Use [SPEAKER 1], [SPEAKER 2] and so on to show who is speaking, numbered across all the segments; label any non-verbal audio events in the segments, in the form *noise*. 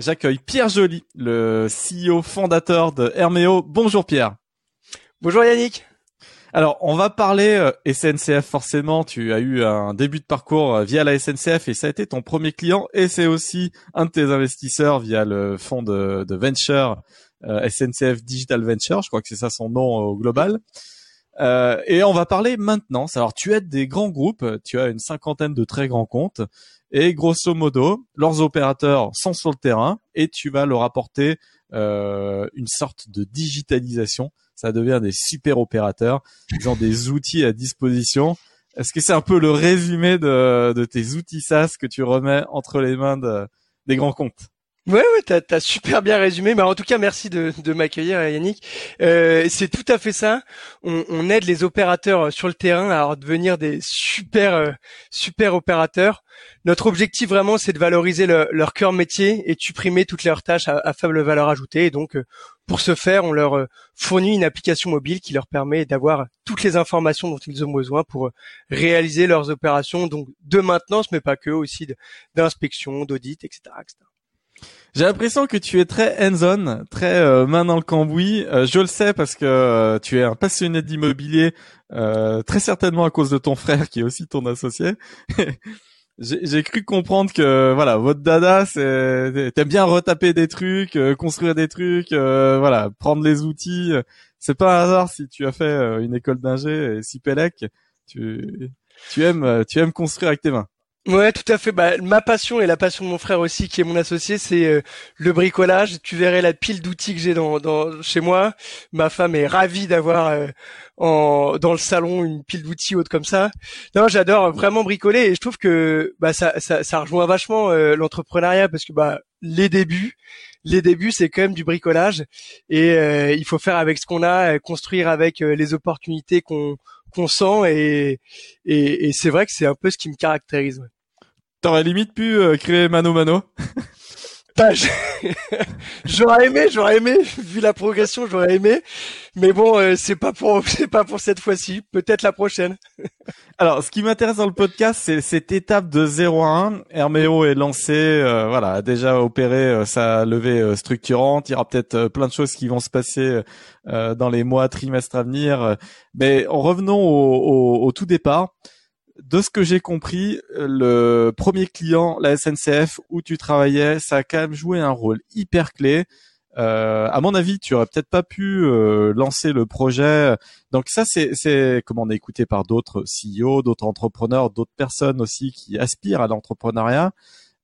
[SPEAKER 1] J'accueille Pierre Joly, le CEO fondateur de Herméo. Bonjour Pierre.
[SPEAKER 2] Bonjour Yannick.
[SPEAKER 1] Alors, on va parler euh, SNCF forcément. Tu as eu un début de parcours euh, via la SNCF et ça a été ton premier client et c'est aussi un de tes investisseurs via le fonds de, venture euh, SNCF Digital Venture. Je crois que c'est ça son nom au global. et on va parler maintenance. Alors, tu aides des grands groupes. Tu as une cinquantaine de très grands comptes et grosso modo, leurs opérateurs sont sur le terrain et tu vas leur apporter euh, une sorte de digitalisation. Ça devient des super opérateurs. Ils ont des outils à disposition. Est-ce que c'est un peu le résumé de, tes outils SaaS que tu remets entre les mains des grands comptes?
[SPEAKER 2] Ouais, ouais, t'as as super bien résumé. Mais en tout cas, merci de, de m'accueillir, Yannick. Euh, c'est tout à fait ça. On, on, aide les opérateurs sur le terrain à devenir des super, euh, super opérateurs. Notre objectif vraiment, c'est de valoriser leur cœur métier et de supprimer toutes leurs tâches à, faible valeur ajoutée. Et donc, euh, pour ce faire, on leur euh, fournit une application mobile qui leur permet d'avoir toutes les informations dont ils ont besoin pour réaliser leurs opérations, donc de maintenance, mais pas que, aussi d'inspection, d'audit, etc., etc.
[SPEAKER 1] J'ai l'impression que tu es très hands-on, très euh, main dans le cambouis. Euh, je le sais parce que euh, tu es un passionné d'immobilier, très certainement à cause de ton frère qui est aussi ton associé. *laughs* J'ai cru comprendre que voilà, votre dada, c'est t'aimes bien retaper des trucs, construire des trucs, voilà, prendre les outils. C'est pas un hasard si tu as fait une école d'ingé et si Pélec, tu tu aimes tu aimes construire avec tes mains.
[SPEAKER 2] Ouais, tout à fait. Bah, ma passion et la passion de mon frère aussi, qui est mon associé, c'est euh, le bricolage. Tu verrais la pile d'outils que j'ai dans, dans, chez moi. Ma femme est ravie d'avoir euh, en, dans le salon une pile d'outils haute comme ça. Non, j'adore vraiment bricoler et je trouve que bah, ça, ça, ça rejoint vachement euh, l'entrepreneuriat parce que bah, les débuts, les débuts, c'est quand même du bricolage et il faut faire avec ce qu'on a, construire avec les opportunités qu'on qu'on sent et, et, et c'est vrai que c'est un peu ce qui me caractérise.
[SPEAKER 1] T'aurais limite pu euh, créer Mano Mano. *laughs* *laughs*
[SPEAKER 2] J'aurais aimé, j'aurais aimé, vu la progression, j'aurais aimé, mais bon, euh, c'est pas pour, *laughs* c'est pas pour cette fois-ci, peut-être la prochaine.
[SPEAKER 1] Alors, ce qui m'intéresse dans le podcast, c'est cette étape de 0 à 1. Herméo est lancé, euh, voilà, a déjà opéré sa levée structurante. Il y aura peut-être plein de choses qui vont se passer dans les mois, trimestres à venir. Mais en revenons au, au tout départ de ce que j'ai compris, le premier client, la SNCF, où tu travaillais, ça a quand même joué un rôle hyper clé. Euh, à mon avis, tu aurais peut-être pas pu euh, lancer le projet. Donc ça, c'est, comme on est écouté par d'autres CEO, d'autres entrepreneurs, d'autres personnes aussi qui aspirent à l'entrepreneuriat.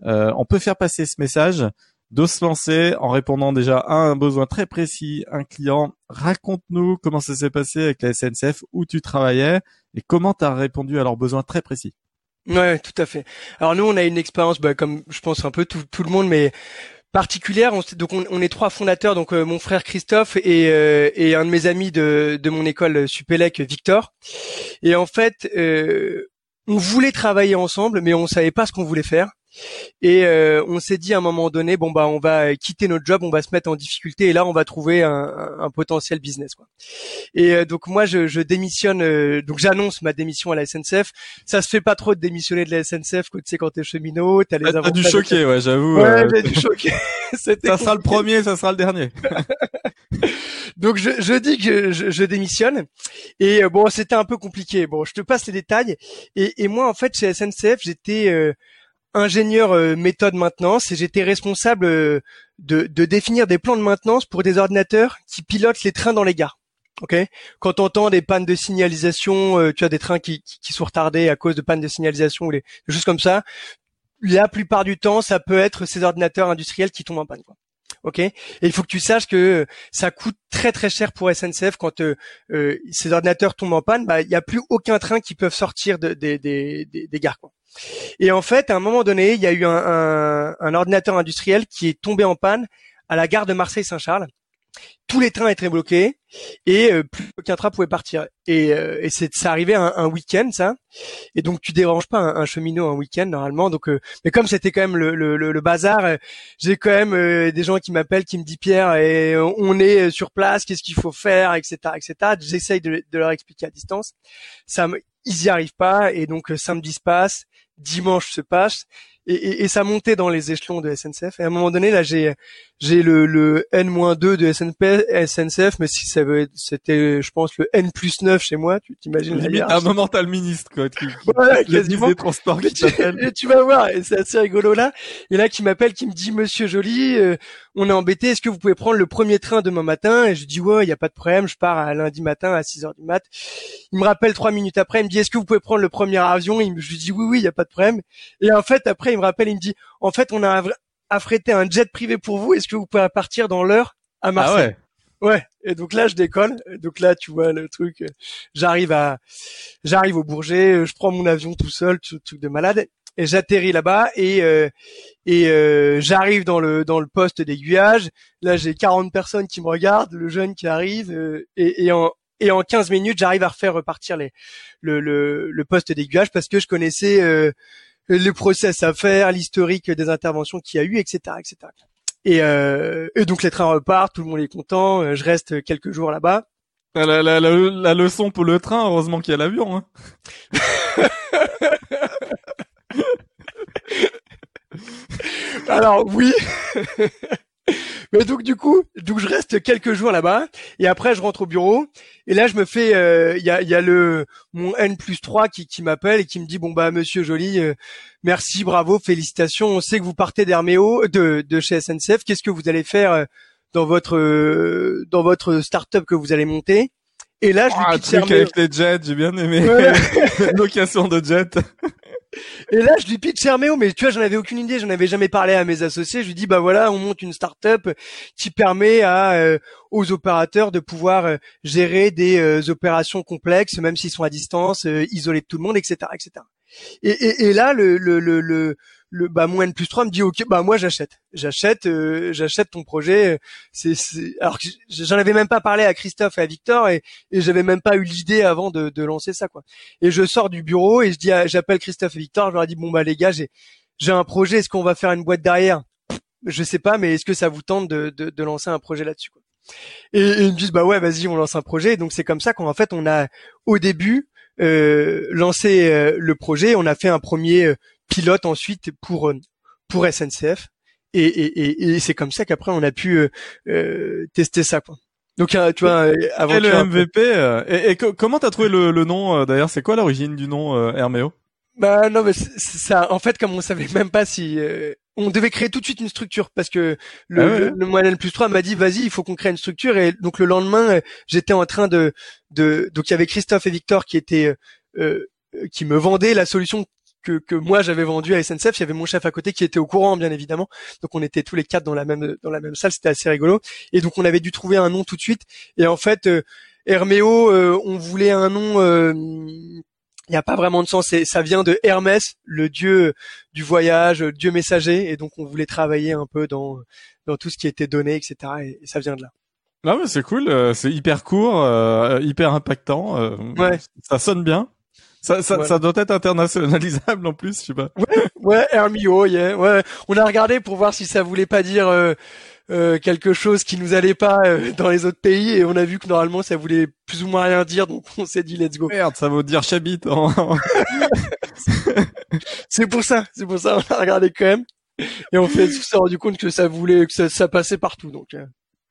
[SPEAKER 1] Euh, on peut faire passer ce message de se lancer en répondant déjà à un besoin très précis, un client. Raconte-nous comment ça s'est passé avec la SNCF, où tu travaillais et comment tu as répondu à leurs besoins très précis?
[SPEAKER 2] Ouais, tout à fait. Alors nous, on a une expérience, bah, comme je pense un peu tout, tout le monde, mais particulière. On, donc on, est trois fondateurs, donc euh, mon frère Christophe et, euh, et, un de mes amis de, de mon école Supélec, Victor. Et en fait, euh, on voulait travailler ensemble, mais on savait pas ce qu'on voulait faire. Et euh, on s'est dit à un moment donné, bon bah on va quitter notre job, on va se mettre en difficulté et là on va trouver un, un potentiel business quoi. Et euh, donc moi je, je démissionne, euh, donc j'annonce ma démission à la SNCF. Ça se fait pas trop de démissionner de la SNCF, tu sais quand t'es cheminot, t'as les.
[SPEAKER 1] T'as dû choquer, ouais, j'avoue.
[SPEAKER 2] Ouais, j'ai dû choquer. *laughs*
[SPEAKER 1] ça sera le premier, ça sera le dernier. *laughs*
[SPEAKER 2] donc je, je, dis que je, je démissionne et bon c'était un peu compliqué. Bon je te passe les détails et, et moi en fait chez SNCF j'étais ingénieur euh, méthode maintenance et j'étais responsable euh, de, de, définir des plans de maintenance pour des ordinateurs qui pilotent les trains dans les gares. Quand on entend des pannes de signalisation, euh, tu as des trains qui, qui, sont retardés à cause de pannes de signalisation ou des, choses comme ça. La plupart du temps, ça peut être ces ordinateurs industriels qui tombent en panne. Quoi. Et il faut que tu saches que ça coûte très très cher pour SNCF quand ces ordinateurs tombent en panne. Bah, il n'y a plus aucun train qui peut sortir de, des gares. Quoi. Et en fait, à un moment donné, il y a eu un, un, un ordinateur industriel qui est tombé en panne à la gare de Marseille-Saint-Charles. tous les trains étaient bloqués et euh, plus aucun train pouvait partir. Et, euh, et c'est ça arrivait un, un week-end ça. Et donc tu déranges pas un, cheminot un week-end normalement. Donc euh, mais comme c'était quand même le, le, le, bazar, j'ai quand même des gens qui m'appellent, qui me disent Pierre, et on est sur place, qu'est-ce qu'il faut faire, etc., etc. J'essaye de, de, leur expliquer à distance. Ça, ils y arrivent pas et donc samedi se passe, dimanche se passe et, et, et, ça montait dans les échelons de SNCF. Et à un moment donné, là, j'ai j'ai le, le N-2 de SNP, SNCF, mais si ça veut, c'était, je pense, le N plus 9 chez moi. Tu t'imagines
[SPEAKER 1] Limite, à un moment, t'as le ministre, quoi.
[SPEAKER 2] Qui, voilà, quasiment. Des transports qui tu, tu, vas voir, et c'est assez rigolo là. Et là, qui m'appelle, qui me dit, Monsieur Joly, euh, on est embêté. Est-ce que vous pouvez prendre le premier train demain matin? Et je dis, ouais, il y a pas de problème. Je pars à lundi matin à 6 heures du mat. Il me rappelle trois minutes après. Il me dit, est-ce que vous pouvez prendre le premier avion? Me, Je lui dis, oui, oui, il y a pas de problème. Et en fait, après, il me rappelle, il me dit, en fait, on a affrété un jet privé pour vous. Est-ce que vous pouvez partir dans l'heure à ah Marseille?
[SPEAKER 1] ah
[SPEAKER 2] ouais. Et donc là, je décolle. Donc là, tu vois le truc. J'arrive à, j'arrive au Bourget. Je prends mon avion tout seul, tout truc de malade et j'atterris là-bas et euh, et euh, j'arrive dans le dans le poste d'aiguillage. Là, j'ai 40 personnes qui me regardent, le jeune qui arrive euh, et, et en et en 15 minutes, j'arrive à refaire repartir les le le, le poste d'aiguillage parce que je connaissais euh, les process à faire, l'historique des interventions qu'il y a eu, etc., etc. Et, euh, et donc les trains repartent, tout le monde est content. Je reste quelques jours là-bas.
[SPEAKER 1] La, la, la, la, leçon pour le train, heureusement qu'il y a l'avion. Hein. *laughs*
[SPEAKER 2] Alors oui. *laughs* *laughs* Mais donc du coup, donc je reste quelques jours là-bas et après je rentre au bureau et là je me fais, euh, il y, a, y a le mon N plus 3 qui, qui m'appelle et qui me dit bon bah Monsieur Joly, euh, merci, bravo, félicitations, on sait que vous partez d'Herméo, de, de chez SNCF, qu'est-ce que vous allez faire euh, dans votre dans votre start-up que vous allez monter?
[SPEAKER 1] Et là je lui ah, truc avec les jets, j'ai bien aimé. *laughs* Location de jets. *laughs*
[SPEAKER 2] Et là, je lui pitch Herméo, mais tu vois, j'en avais aucune idée, j'en avais jamais parlé à mes associés. Je lui dis, bah voilà, on monte une start-up qui permet à euh, aux opérateurs de pouvoir euh, gérer des euh, opérations complexes, même s'ils sont à distance, isolés de tout le monde, etc., etc. Et, là, le, le, le le bah mon N plus 3 me dit ok bah moi j'achète. J'achète euh, j'achète ton projet. C'est alors j'en avais même pas parlé à Christophe et à Victor et, et j'avais même pas eu l'idée avant de, de lancer ça quoi. Et je sors du bureau et je dis j'appelle Christophe et Victor je leur dis bon bah les gars j'ai j'ai un projet. Est-ce qu'on va faire une boîte derrière? Je sais pas mais est-ce que ça vous tente de, de, de lancer un projet là-dessus quoi? Et, ils me disent bah ouais vas-y on lance un projet. Donc c'est comme ça qu'en fait on a au début euh, lancé euh, le projet. On a fait un premier pilote ensuite pour euh, pour SNCF et, et, et, c'est comme ça qu'après on a pu euh, euh tester ça quoi. Donc tu vois
[SPEAKER 1] avant et le MVP et, et comment t'as trouvé le, le nom d'ailleurs? C'est quoi l'origine du nom Herméo?
[SPEAKER 2] Bah non mais ça. En fait comme on savait même pas si on devait créer tout de suite une structure parce que le, ah le, le plus 3 m'a dit vas-y il faut qu'on crée une structure. Et donc le lendemain j'étais en train de de donc il y avait Christophe et Victor qui étaient euh, qui me vendaient la solution que, que moi j'avais vendu à SNCF. Il y avait mon chef à côté qui était au courant, bien évidemment. Donc on était tous les quatre dans la même dans la même salle. C'était assez rigolo. Et donc on avait dû trouver un nom tout de suite. Et en fait, euh, Herméo, euh, on voulait un nom. Euh, il n'y a pas vraiment de sens. Ça vient de Hermès, le dieu du voyage, dieu messager. Et donc on voulait travailler un peu dans dans tout ce qui était donné, etc. Et, ça vient de là.
[SPEAKER 1] Non mais c'est cool, c'est hyper court, hyper impactant. ouais. Ça sonne bien. Ça, ça, ça, doit être internationalisable en plus, je sais pas.
[SPEAKER 2] Ouais, ouais, Hermio, yeah, ouais. On a regardé pour voir si ça voulait pas dire euh, euh, quelque chose qui nous allait pas euh, dans les autres pays et on a vu que normalement ça voulait plus ou moins rien dire, donc on s'est dit let's go.
[SPEAKER 1] Merde, ça veut dire chabit. *laughs*
[SPEAKER 2] c'est pour ça, c'est pour ça on a regardé quand même et on s'est rendu compte que ça voulait que ça, ça passait partout donc.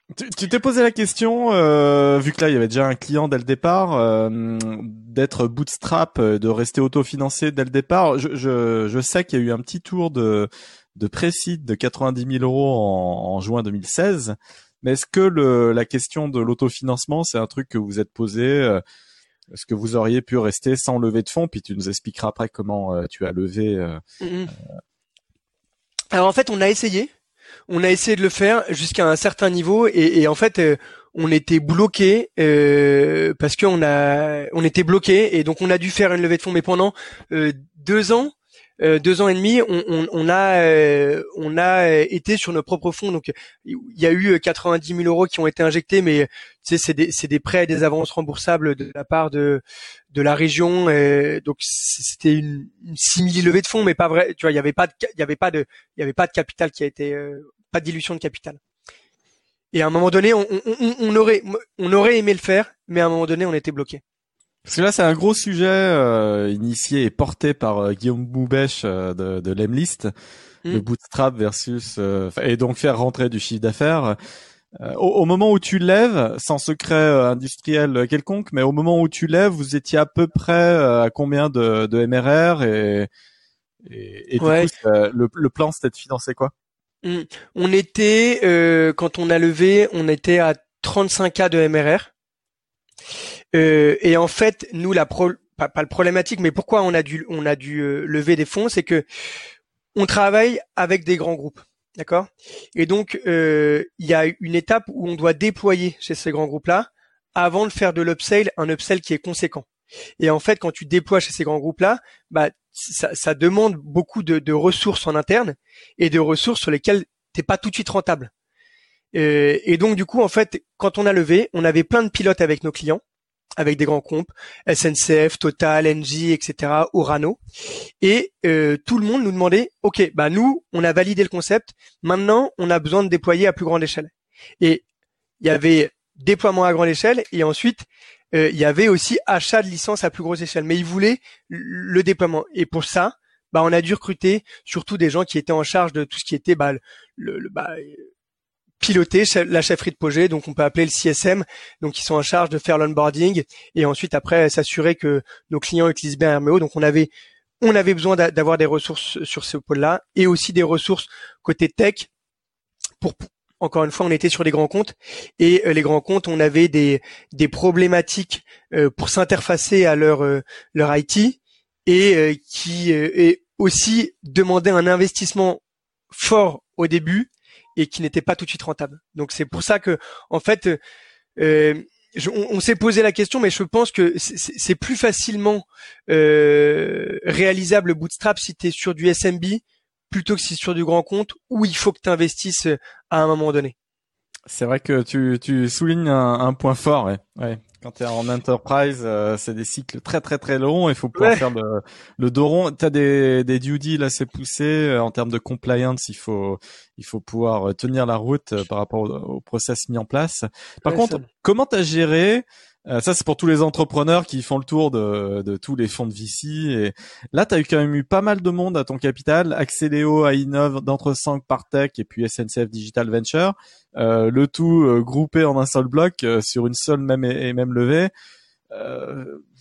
[SPEAKER 2] Euh.
[SPEAKER 1] Tu t'es posé la question, euh, vu que là il y avait déjà un client dès le départ, euh, d'être bootstrap, euh, de rester autofinancé dès le départ. Je, je, je sais qu'il y a eu un petit tour de, de précide de 90 000 euros en, en juin 2016. Mais est-ce que le, la question de l'autofinancement, c'est un truc que vous êtes posé Est-ce que vous auriez pu rester sans lever de fonds? Puis tu nous expliqueras après comment tu as levé. Mm-hmm.
[SPEAKER 2] Alors en fait, on a essayé on a essayé de le faire jusqu'à un certain niveau et, en fait euh, on était bloqué euh, parce qu'on a on était bloqué et donc on a dû faire une levée de fonds. Mais pendant euh, deux ans deux ans et demi, on, on, on a on a été sur nos propres fonds. Donc il y a eu 90 000 euros qui ont été injectés, mais tu sais c'est des c'est des prêts et des avances remboursables de la part de de la région. Et donc c'était une, une simili levée de fonds, mais pas vrai. Tu vois, il y avait pas de il y avait pas de il y avait pas de capital qui a été pas de de capital. Et à un moment donné, on, on, on, aurait, on aurait aimé le faire, mais à un moment donné, on était bloqué.
[SPEAKER 1] Parce que là, c'est un gros sujet euh, initié et porté par euh, Guillaume Boubèche euh, de, de l'Emlist, mm. le bootstrap versus euh, et donc faire rentrer du chiffre d'affaires. Au, au, moment où tu lèves, sans secret industriel quelconque, mais au moment où tu lèves, vous étiez à peu près à combien de, de MRR et, et, et du coup, le, le plan c'était de financer quoi?
[SPEAKER 2] Mm. On était, euh, quand on a levé, on était à 35 cas de MRR. Euh, et en fait, nous, la pro, pas, le problématique, mais pourquoi on a dû, on a dû euh, lever des fonds, c'est que on travaille avec des grands groupes, d'accord? Et donc, il y a une étape où on doit déployer chez ces grands groupes-là avant de faire de l'upsell un upsell qui est conséquent. Et en fait, quand tu déploies chez ces grands groupes-là, bah, ça, ça, demande beaucoup de, de, ressources en interne et de ressources sur lesquelles t'es pas tout de suite rentable. Euh, et donc du coup, en fait, quand on a levé, on avait plein de pilotes avec nos clients, avec des grands comptes, SNCF, Total, Engie, etc., Orano, et euh, tout le monde nous demandait, ok, bah nous, on a validé le concept, maintenant, on a besoin de déployer à plus grande échelle. Et il y avait déploiement à grande échelle, et ensuite euh, il y avait aussi achat de licences à plus grosse échelle. Mais ils voulaient le déploiement. Et pour ça, bah, on a dû recruter surtout des gens qui étaient en charge de tout ce qui était bah, le, bah, piloter la chefferie de projet, donc on peut appeler le CSM, donc ils sont en charge de faire l'onboarding et ensuite après s'assurer que nos clients utilisent bien RMO. Donc on avait on avait besoin d'avoir des ressources sur ce pôle-là et aussi des ressources côté tech pour encore une fois, on était sur des grands comptes et euh, les grands comptes, on avait des, des problématiques euh, pour s'interfacer à leur euh, leur IT et qui et aussi demandaient un investissement fort au début et qui n'était pas tout de suite rentable. Donc c'est pour ça que en fait on, s'est posé la question, mais je pense que c'est plus facilement réalisable Bootstrap si tu es sur du SMB plutôt que si sur du grand compte où il faut que tu investisses euh, à un moment donné.
[SPEAKER 1] C'est vrai que tu, tu soulignes un, point fort. Ouais. ouais. Quand tu es en enterprise, euh, c'est des cycles très très très longs. Il faut pouvoir faire le, le dos rond. Tu as des, des due deals assez poussés euh, en termes de compliance. Il faut il faut pouvoir tenir la route par rapport au, process mis en place. Par contre, comment tu as géré euh, ça, c'est pour tous les entrepreneurs qui font le tour de, de tous les fonds de VC. Et là, tu as eu quand même eu pas mal de monde à ton capital. Axeléo, Ainov, d'Entre5, Partech et puis SNCF Digital Venture. Euh, le tout euh, groupé en un seul bloc sur une seule même et, même levée.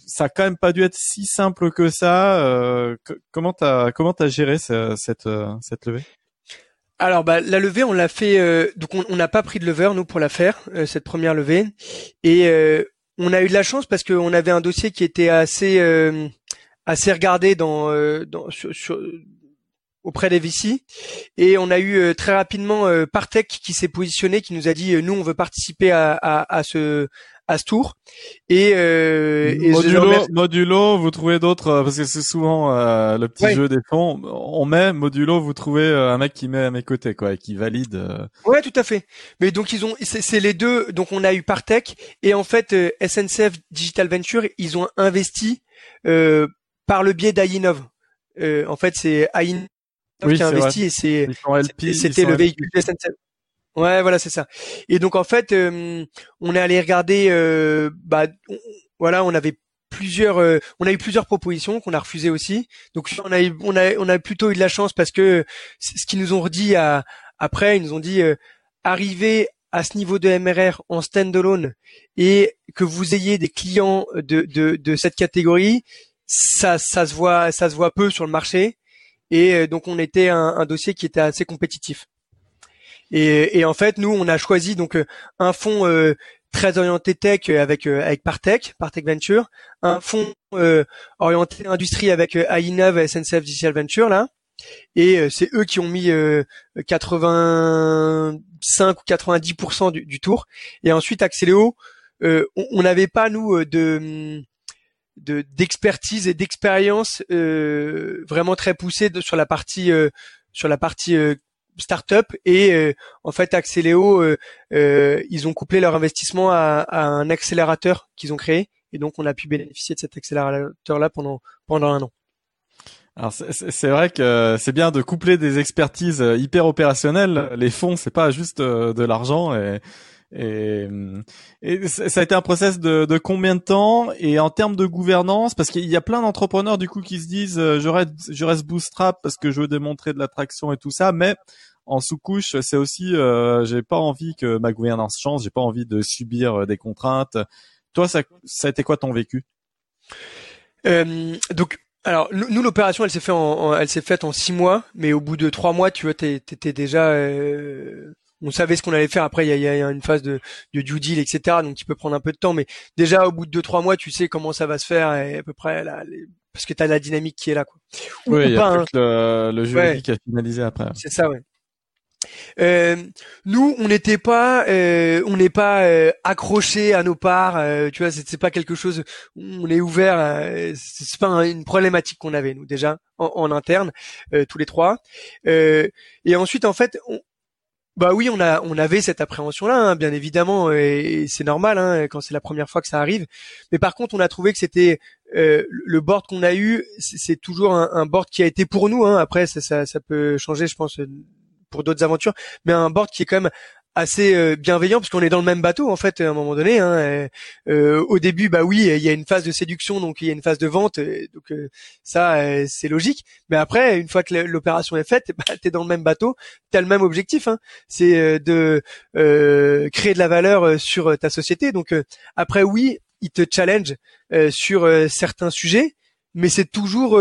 [SPEAKER 1] ça a quand même pas dû être si simple que ça. comment t'as comment t'as géré cette cette levée?
[SPEAKER 2] Alors bah la levée on l'a fait donc on n'a pas pris de lever nous pour la faire cette première levée et on a eu de la chance parce qu'on avait un dossier qui était assez euh, assez regardé dans, euh, sur, auprès des VC et on a eu euh, très rapidement Partech qui s'est positionné qui nous a dit nous on veut participer à, à, à ce à ce tour. Et, euh,
[SPEAKER 1] modulo, modulo, vous trouvez d'autres euh, parce que c'est souvent euh, le petit jeu des fonds. On met modulo, vous trouvez euh, un mec qui met à mes côtés quoi et qui valide. Euh...
[SPEAKER 2] Ouais, tout à fait. Mais donc ils ont, c'est les deux. Donc on a eu Partech et en fait SNCF Digital Venture, ils ont investi par le biais d'Ainov. en fait, c'est Ainov qui a investi et c'est c'était le véhicule de SNCF. Ouais, voilà, c'est ça. Et donc en fait, euh, on est allé regarder. Euh, bah, voilà, on avait plusieurs, euh, on a eu plusieurs propositions qu'on a refusées aussi. Donc on a, on a, on a plutôt eu de la chance parce que ce qu'ils nous ont redit après, ils nous ont dit arriver à ce niveau de MRR en standalone et que vous ayez des clients de, de, de cette catégorie, ça, ça se voit, ça se voit peu sur le marché. Et donc on était un dossier qui était assez compétitif. Et, et, en fait, nous, on a choisi donc euh, un fonds euh, très orienté tech euh, avec avec Partech, Partech Venture, un fonds orienté industrie avec iInov et SNCF Digital Venture là. Et c'est eux qui ont mis 85 ou 90% du, du, tour. Et ensuite, Axeléo, on n'avait pas nous de de d'expertise et d'expérience vraiment très poussée sur la partie sur la partie startup et en fait Axeléo ils ont couplé leur investissement à, un accélérateur qu'ils ont créé et donc on a pu bénéficier de cet accélérateur là pendant pendant un an.
[SPEAKER 1] Alors c'est vrai que c'est bien de coupler des expertises euh, hyper opérationnelles. Les fonds, c'est pas juste euh, de l'argent et, et, et, ça a été un process de, de, combien de temps Et en termes de gouvernance, parce qu'il y a plein d'entrepreneurs du coup qui se disent euh, je reste, je reste bootstrap parce que je veux démontrer de l'attraction et tout ça, mais en sous-couche, c'est aussi euh, j'ai pas envie que ma gouvernance change, j'ai pas envie de subir des contraintes. Toi, ça, ça a été quoi ton vécu?
[SPEAKER 2] Euh, Donc alors nous l'opération elle s'est faite en, elle s'est faite en six mois, mais au bout de trois mois tu vois t'étais déjà euh, on savait ce qu'on allait faire. Après, il y a, une phase de, de due deal, etc. Donc, qui peut prendre un peu de temps. Mais déjà, au bout de deux, trois mois, tu sais comment ça va se faire et à peu près là, parce que tu as la dynamique qui est là. Quoi.
[SPEAKER 1] oui, il y a hein. le, le juridique à finaliser après.
[SPEAKER 2] C'est ça, ouais. Euh, nous, on n'était pas, euh, on n'est pas euh, accroché à nos parts. Euh, tu vois, c'est, pas quelque chose. On est ouvert. c'est pas une problématique qu'on avait nous déjà en, en interne, tous les trois. et ensuite, en fait, on, bah oui, on a, on avait cette appréhension-là, hein, bien évidemment, et, c'est normal hein, quand c'est la première fois que ça arrive. Mais par contre, on a trouvé que c'était le board qu'on a eu, c'est, toujours un, un, board qui a été pour nous. Hein. Après, ça, ça, ça peut changer, je pense, pour d'autres aventures, mais un board qui est quand même assez euh, bienveillant parce qu'on est dans le même bateau en fait à un moment donné. Hein, euh, au début, bah oui, il y a une phase de séduction, donc il y a une phase de vente, donc euh, ça c'est logique. Mais après, une fois que l'opération est faite, *laughs* bah, t'es dans le même bateau, t'as le même objectif, hein, c'est de créer de la valeur sur ta société. Donc après, oui, il te challenge sur certains sujets, mais c'est toujours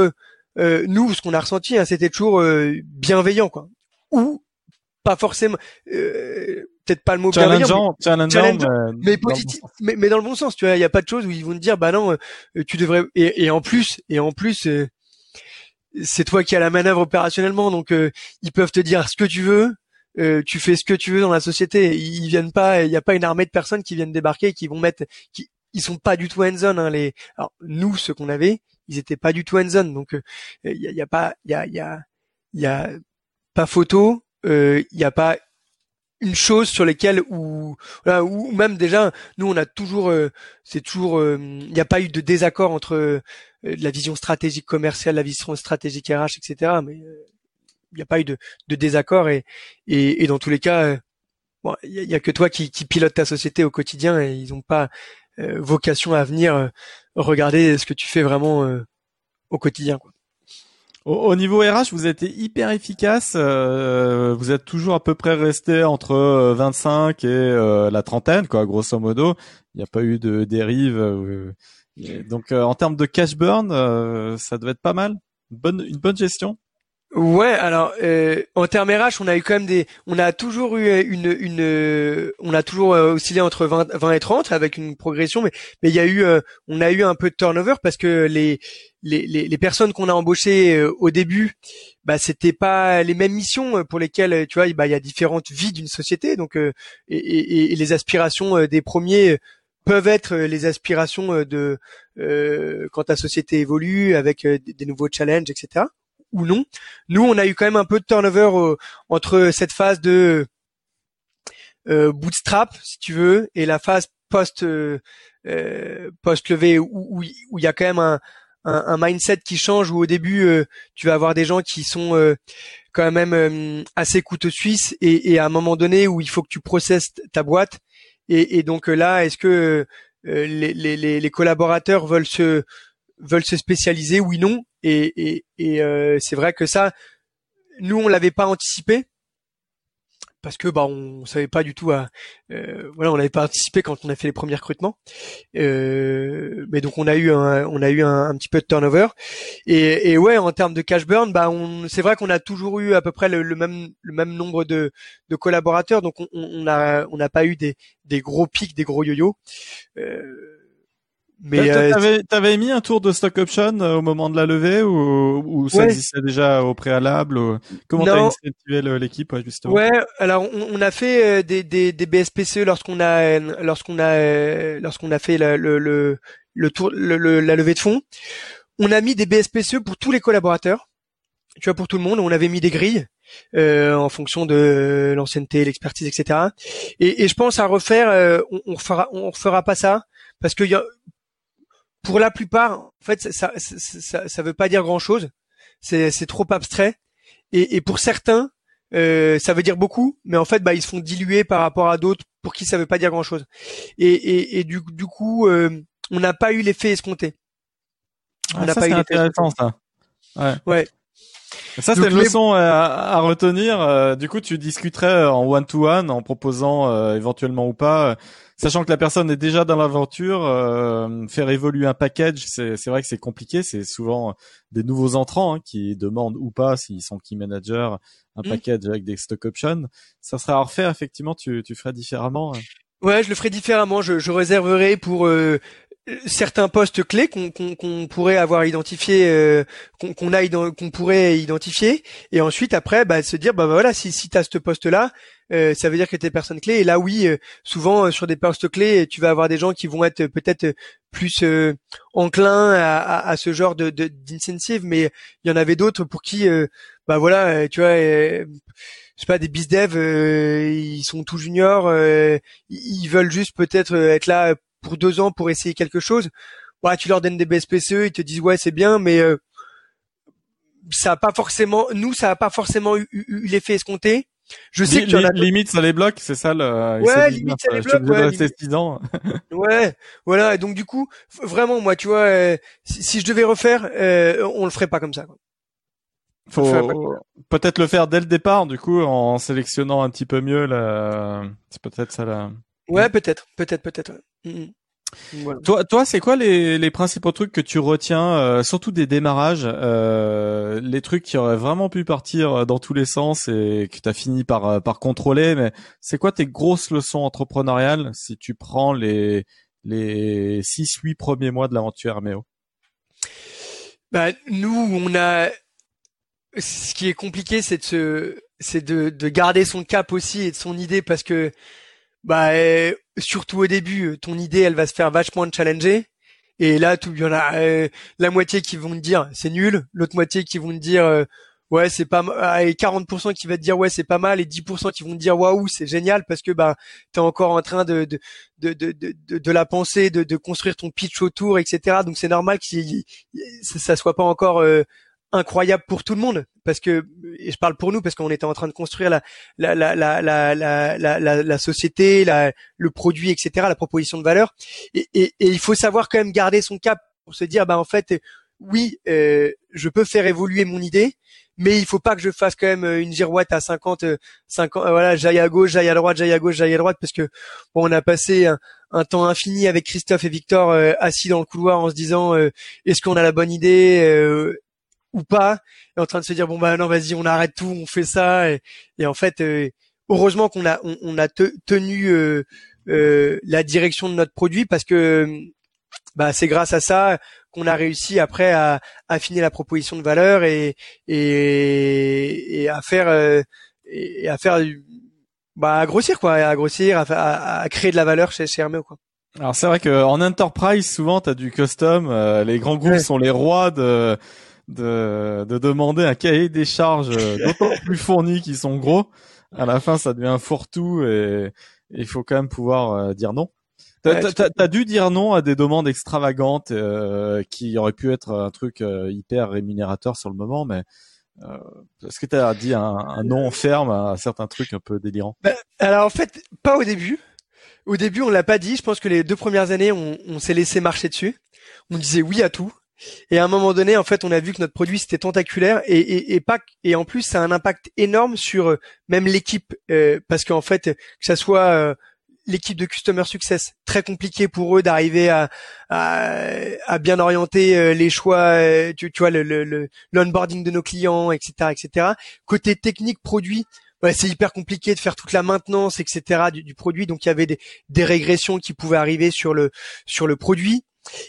[SPEAKER 2] nous ce qu'on a ressenti, hein, c'était toujours bienveillant quoi ou pas forcément euh, peut-être pas le mot
[SPEAKER 1] challengeant, challengeant,
[SPEAKER 2] mais, positif mais, mais, dans le bon sens tu vois il y a pas de choses où ils vont te dire bah non euh, tu devrais et, et, en plus et en plus euh, c'est toi qui as la manœuvre opérationnellement donc ils peuvent te dire ce que tu veux tu fais ce que tu veux dans la société ils, viennent pas il n'y a pas une armée de personnes qui viennent débarquer qui vont mettre qui ils sont pas du tout hands on hein, les alors nous ce qu'on avait ils étaient pas du tout hands on donc il y a, y, a, pas il y a il y a il y a pas photo, il euh, n'y a pas une chose sur lesquelles ou ou même déjà nous on a toujours euh, c'est toujours il euh, n'y a pas eu de désaccord entre la vision stratégique commerciale la vision stratégique RH etc mais il n'y a pas eu de, de désaccord et, et, et dans tous les cas bon il y a, que toi qui, qui pilote ta société au quotidien et ils n'ont pas vocation à venir regarder ce que tu fais vraiment au quotidien quoi.
[SPEAKER 1] Au, niveau RH, vous êtes hyper efficace. Euh, vous êtes toujours à peu près resté entre 25 euh, et euh, la trentaine, quoi, grosso modo. Il n'y a pas eu de dérive. donc, en termes de cash burn, ça devait être pas mal. Une bonne, une bonne gestion.
[SPEAKER 2] Ouais, alors euh, en termes RH, on a eu quand même des, on a toujours eu une, une, on a toujours euh, oscillé entre 20, 20 et 30 avec une progression, mais mais il y a eu, euh, on a eu un peu de turnover parce que les les, les, les personnes qu'on a embauchées euh, au début, bah c'était pas les mêmes missions pour lesquelles tu vois, bah il y a différentes vies d'une société, donc et, et, et, les aspirations des premiers peuvent être les aspirations de quand ta société évolue avec des nouveaux challenges, etc ou non. Nous, on a eu quand même un peu de turnover euh, entre cette phase de euh, bootstrap, si tu veux, et la phase post euh, post levé où il y a quand même un, un, mindset qui change où au début tu vas avoir des gens qui sont quand même assez couteau suisse et, et, à un moment donné où il faut que tu processes ta boîte et, et donc là est-ce que les, les, les, collaborateurs veulent se veulent se spécialiser oui non et, et, euh, c'est vrai que ça, nous on l'avait pas anticipé. Parce que bah on savait pas du tout à euh, voilà on n'avait pas anticipé quand on a fait les premiers recrutements. Euh, mais donc on a eu un, on a eu un, petit peu de turnover. Et, et ouais en termes de cash burn bah on c'est vrai qu'on a toujours eu à peu près le, même le même nombre de, de collaborateurs. Donc on, on a on n'a pas eu des, des gros pics des gros yo-yo. Euh,
[SPEAKER 1] mais euh, t'avais, avais mis un tour de stock option euh, au moment de la levée ou, ou ça existait déjà au préalable Comment t'as incentivé l'équipe justement?
[SPEAKER 2] Ouais, alors on, a fait euh, des, des, des BSPCE lorsqu'on a lorsqu'on a lorsqu'on a fait le, le, le tour, le, la levée de fonds. On a mis des BSPCE pour tous les collaborateurs, tu vois, pour tout le monde. On avait mis des grilles euh, en fonction de l'ancienneté, l'expertise, etc. Et, et, je pense à refaire, euh, on, on refera, on refera pas ça parce que y a, pour la plupart, en fait, ça, ça, ça, ça veut pas dire grand chose. C'est, c'est trop abstrait. Et, et pour certains, euh, ça veut dire beaucoup, mais en fait, bah, ils se font diluer par rapport à d'autres pour qui ça veut pas dire grand chose. Et, et, et du, du coup, euh, on n'a pas eu l'effet escompté.
[SPEAKER 1] On ah, n'a pas eu intéressant ça.
[SPEAKER 2] Ouais. ouais.
[SPEAKER 1] Ça, c'est une leçon à, retenir. Euh, du coup, tu discuterais en one-to-one en proposant euh, éventuellement ou pas, euh, sachant que la personne est déjà dans l'aventure, faire évoluer un package, c'est vrai que c'est compliqué. C'est souvent des nouveaux entrants hein, qui demandent ou pas, s'ils sont key managers, un mmh. package avec des stock options. Ça serait à refaire, effectivement, tu, tu ferais différemment.
[SPEAKER 2] Ouais, je le ferai différemment. Je, je réserverai pour certains postes clés qu'on pourrait avoir identifié euh, qu'on a qu'on pourrait identifier. Et ensuite après bah, se dire bah, bah voilà si si tu as ce poste là euh, ça veut dire que tu es personne clé. Et là oui euh, souvent sur des postes clés tu vas avoir des gens qui vont être peut-être plus enclins à, à, à, ce genre de d'incentive. Mais il y en avait d'autres pour qui bah voilà tu vois je sais pas des biz dev ils sont tout juniors ils veulent juste peut-être être là pour deux ans pour essayer quelque chose. Ouais, tu leur donnes des BSPCE, ils te disent ouais c'est bien, mais euh, ça a pas forcément, nous ça a pas forcément eu, l'effet escompté.
[SPEAKER 1] Je sais que limite ça les bloque, c'est ça le.
[SPEAKER 2] Ouais, limite ça les bloque. Ouais,
[SPEAKER 1] six ans. *laughs*
[SPEAKER 2] ouais, voilà. Et donc du coup, vraiment moi, tu vois, euh, si, je devais refaire, euh, on le ferait pas comme ça. Quoi.
[SPEAKER 1] Faut peut-être le faire dès le départ, du coup, en sélectionnant un petit peu mieux la. C'est peut-être ça la.
[SPEAKER 2] Ouais, peut-être, peut-être, peut-être.
[SPEAKER 1] Toi, toi, c'est quoi les, les principaux trucs que tu retiens, euh, surtout des démarrages, euh, les trucs qui auraient vraiment pu partir dans tous les sens et que tu as fini par euh, par contrôler. Mais c'est quoi tes grosses leçons entrepreneuriales si tu prends les les six, huit premiers mois de l'aventure Herméo
[SPEAKER 2] Bah nous, on a ce qui est compliqué, c'est de se, c'est de, de garder son cap aussi et de son idée parce que bah euh, surtout au début, euh, ton idée elle va se faire vachement challenger. Et là, tout, il y en a euh, la moitié qui vont te dire c'est nul, l'autre moitié qui vont te dire ouais c'est pas mal, et 40% qui va te dire ouais c'est pas mal, et 10% qui vont te dire waouh c'est génial parce que bah t'es encore en train de de de de de, de la penser, de, de construire ton pitch autour, etc. Donc c'est normal que ça soit pas encore incroyable pour tout le monde parce que et je parle pour nous parce qu'on était en train de construire la la la la la la, la, la société la, le produit etc la proposition de valeur. Et, et, et, il faut savoir quand même garder son cap pour se dire bah en fait oui euh, je peux faire évoluer mon idée mais il faut pas que je fasse quand même une girouette à 50 50 euh, voilà j'aille à gauche j'aille à droite j'aille à gauche j'aille à droite parce que bon on a passé un, un temps infini avec Christophe et Victor euh, assis dans le couloir en se disant euh, est-ce qu'on a la bonne idée ou pas, et en train de se dire bon bah non vas-y on arrête tout, on fait ça, et, en fait euh, heureusement qu'on a on, a tenu euh, euh, la direction de notre produit parce que bah c'est grâce à ça qu'on a réussi après à affiner la proposition de valeur et et, à faire et à faire bah à grossir quoi, à grossir, à, à, créer de la valeur chez, chez Hermès quoi.
[SPEAKER 1] Alors c'est vrai que en enterprise souvent tu as du custom, les grands groupes sont les rois de de, de demander un cahier des charges euh, d'autant *laughs* plus fourni qu'ils sont gros. À la fin, ça devient un fourre-tout et il faut quand même pouvoir euh, dire non. T'as as, dû dire non à des demandes extravagantes euh, qui auraient pu être un truc hyper rémunérateur sur le moment, mais euh, est-ce que tu as dit un, un, non ferme à certains trucs un peu délirants?
[SPEAKER 2] Ben, Alors en fait, pas au début. Au début, on l'a pas dit. Je pense que les deux premières années, on, on s'est laissé marcher dessus. On disait oui à tout. Et à un moment donné, en fait, on a vu que notre produit c'était tentaculaire et, et, et pas et en plus ça a un impact énorme sur euh, même l'équipe euh, parce qu'en fait que ça soit euh, l'équipe de customer success très compliqué pour eux d'arriver à, à, à, bien orienter les choix, tu, tu vois le, le, l'onboarding de nos clients, etc., etc. Côté technique produit. Ouais, c'est hyper compliqué de faire toute la maintenance, etc. Du, du produit. Donc il y avait des, des, régressions qui pouvaient arriver sur le sur le produit.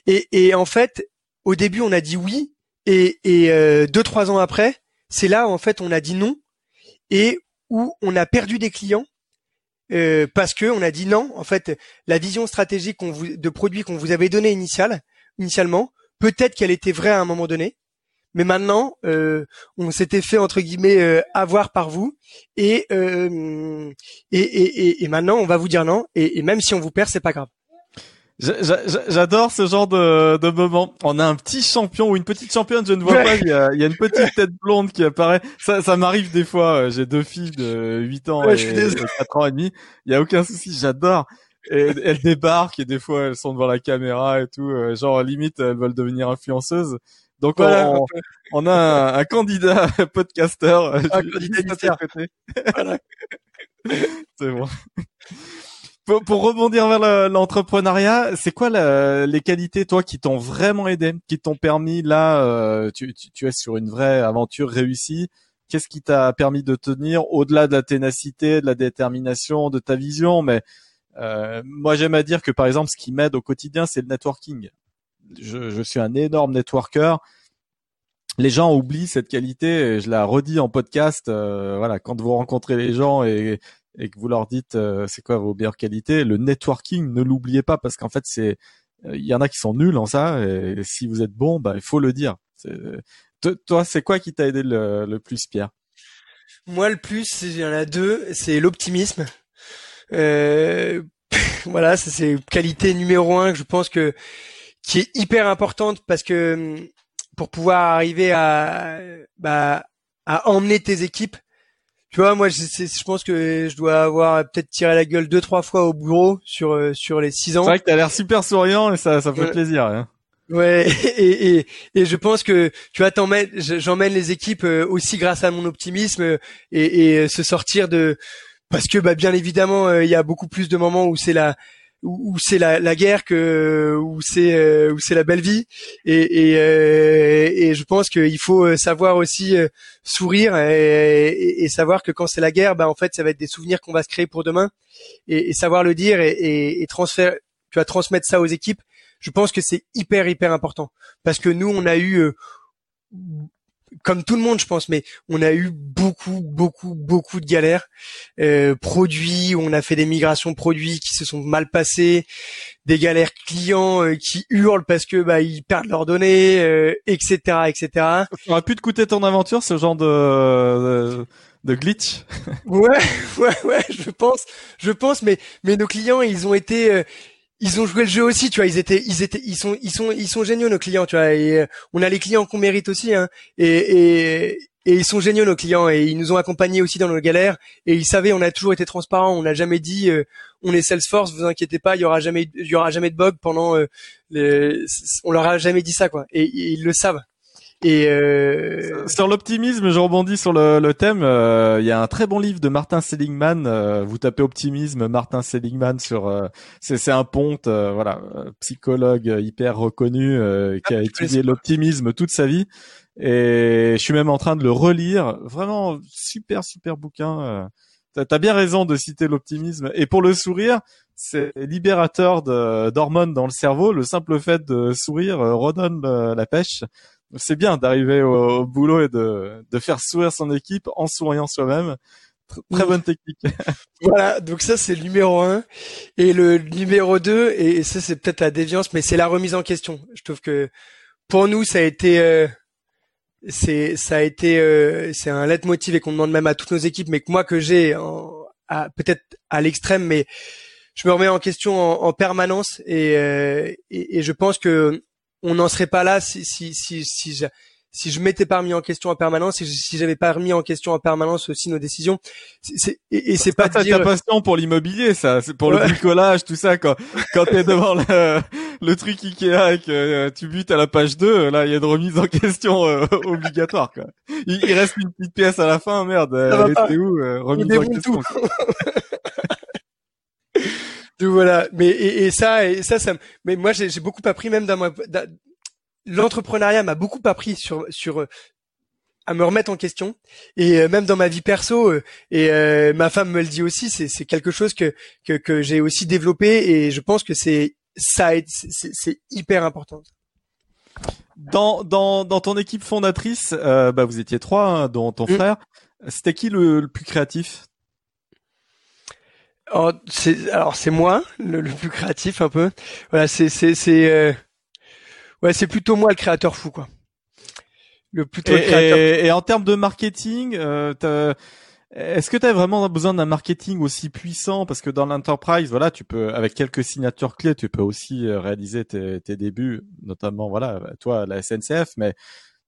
[SPEAKER 2] Et, et en fait, au début on a dit oui et, euh, deux trois ans après, c'est là en fait on a dit non et où on a perdu des clients euh, parce que on a dit non. En fait, la vision stratégique de produit qu'on vous avait donnée initiale, initialement. Peut-être qu'elle était vraie à un moment donné, mais maintenant, euh, on s'était fait entre guillemets avoir par vous, et, et, et, et, maintenant on va vous dire non, et, et même si on vous perd, c'est pas grave.
[SPEAKER 1] J'adore ce genre de, de moment. On a un petit champion ou une petite championne, je ne vois pas. Il y, a, il y, a, une petite tête blonde qui apparaît. Ça, ça m'arrive des fois. J'ai deux filles de 8 ans et, et 4 ans et demi. Il y a aucun souci. J'adore. Et elles débarquent et des fois elles sont devant la caméra et tout. Genre limite elles veulent devenir influenceuses. Donc on, on, a un, candidat *laughs* podcasteur.
[SPEAKER 2] Un candidat
[SPEAKER 1] voilà. *laughs* C'est bon pour, rebondir vers l'entrepreneuriat, c'est quoi les qualités toi qui t'ont vraiment aidé, qui t'ont permis là, euh, tu, tu, es sur une vraie aventure réussie? Qu'est-ce qui t'a permis de tenir au-delà de la ténacité, de la détermination, de ta vision? Mais euh, moi j'aime à dire que par exemple, ce qui m'aide au quotidien, c'est le networking. Je, je suis un énorme networker les gens oublient cette qualité. Et je la redis en podcast. Euh, voilà, quand vous rencontrez les gens et et que vous leur dites euh, c'est quoi vos meilleures qualités, le networking, ne l'oubliez pas parce qu'en fait c'est euh, il y en a qui sont nuls en ça et, si vous êtes bon, bah il faut le dire. Toi, c'est quoi qui t'a aidé le, plus, Pierre?
[SPEAKER 2] Moi, le plus, il y en a deux, c'est l'optimisme. Euh, *laughs* voilà, c'est qualité numéro un que je pense que qui est hyper importante parce que pour pouvoir arriver à bah, à emmener tes équipes tu vois, moi, je, pense que je dois avoir peut-être tiré la gueule deux, trois fois au bureau sur euh, sur les six ans.
[SPEAKER 1] C'est vrai que t'as l'air super souriant et ça, ça fait plaisir. Hein.
[SPEAKER 2] Ouais, *laughs* et, et, et je pense que tu vois, j'emmène les équipes euh, aussi grâce à mon optimisme euh, et, et se sortir de parce que bah bien évidemment il y a beaucoup plus de moments où c'est la où, c'est la, la, guerre que où c'est euh, où c'est la belle vie. Et, et, euh, et je pense qu'il faut euh, savoir aussi sourire et, et, savoir que quand c'est la guerre bah en fait ça va être des souvenirs qu'on va se créer pour demain. Et, savoir le dire et, et, transférer tu vas transmettre ça aux équipes je pense que c'est hyper hyper important. Parce que nous on a eu comme tout le monde, je pense, mais on a eu beaucoup, beaucoup, beaucoup de galères. Euh, produits, on a fait des migrations produits qui se sont mal passées, des galères clients euh, qui hurlent parce que bah ils perdent leurs données, euh, etc., etc. Ça
[SPEAKER 1] aurait pu te coûter ton aventure, ce genre de, de, glitch?
[SPEAKER 2] ouais, *laughs* ouais, ouais, je pense, je pense, mais mais nos clients, ils ont été euh, ils ont joué le jeu aussi, tu vois. Ils étaient, ils étaient, ils sont, ils sont, ils sont géniaux nos clients, tu vois. Et euh, on a les clients qu'on mérite aussi, hein. Et, et, et ils sont géniaux nos clients et ils nous ont accompagnés aussi dans nos galères. Et ils savaient, on a toujours été transparent. On n'a jamais dit, euh, on est Salesforce, vous inquiétez pas, il y aura jamais, il y aura jamais de bug pendant. Euh, les... On leur a jamais dit ça, quoi. et ils le savent. Et euh...
[SPEAKER 1] sur l'optimisme, je rebondis sur le, le thème. Euh, il y a un très bon livre de Martin Seligman. Euh, vous tapez optimisme, Martin Seligman sur. Euh, c'est un ponte, voilà, psychologue hyper reconnu qui a ah, étudié l'optimisme toute sa vie. Et je suis même en train de le relire. Vraiment super super bouquin. T'as as bien raison de citer l'optimisme. Et pour le sourire, c'est libérateur d'hormones dans le cerveau. Le simple fait de sourire redonne la pêche c'est bien d'arriver au, boulot et de, de faire sourire son équipe en souriant soi-même. Très bonne technique. *laughs*
[SPEAKER 2] voilà, donc ça c'est le numéro un. Et le numéro deux, et ça c'est peut-être la déviance, mais c'est la remise en question. Je trouve que pour nous ça a été, euh, c'est ça a été, euh, c'est un leitmotiv et qu'on demande même à toutes nos équipes, mais que moi que j'ai, peut-être à l'extrême, mais je me remets en question en, permanence et, euh, et, et, je pense que on n'en serait pas là si si si si je, si je m'étais pas remis en question en permanence, et si j'avais pas remis en question en permanence aussi nos décisions, c'est et, c'est pas
[SPEAKER 1] de
[SPEAKER 2] dire...
[SPEAKER 1] ta passion pour l'immobilier, ça, c'est pour le bricolage, tout ça. Quand quand t'es devant le, le truc Ikea et que euh, tu butes à la page 2, là il y a une remise en question euh, obligatoire. Quoi. Il, reste une petite pièce à la fin, merde. Elle était où euh, Remise en question. *laughs*
[SPEAKER 2] Donc voilà, mais et, et, ça et ça ça mais moi j'ai beaucoup appris même dans l'entrepreneuriat m'a beaucoup appris sur sur à me remettre en question et euh, même dans ma vie perso euh, et euh, ma femme me le dit aussi c'est c'est quelque chose que que, que j'ai aussi développé et je pense que c'est ça c'est hyper important.
[SPEAKER 1] Dans, dans, dans ton équipe fondatrice, bah vous étiez trois, hein, dont ton mm. frère. C'était qui le, le, plus créatif?
[SPEAKER 2] Oh, c'est alors c'est moi le, plus créatif un peu. Voilà, c'est c'est c'est euh, ouais, c'est plutôt moi le créateur fou, quoi.
[SPEAKER 1] Le plutôt et, créateur. Et, en termes de marketing, euh, est-ce que tu as vraiment besoin d'un marketing aussi puissant? Parce que dans l'enterprise, voilà, tu peux, avec quelques signatures clés, tu peux aussi euh, réaliser tes, tes débuts, notamment, voilà, toi, la SNCF, mais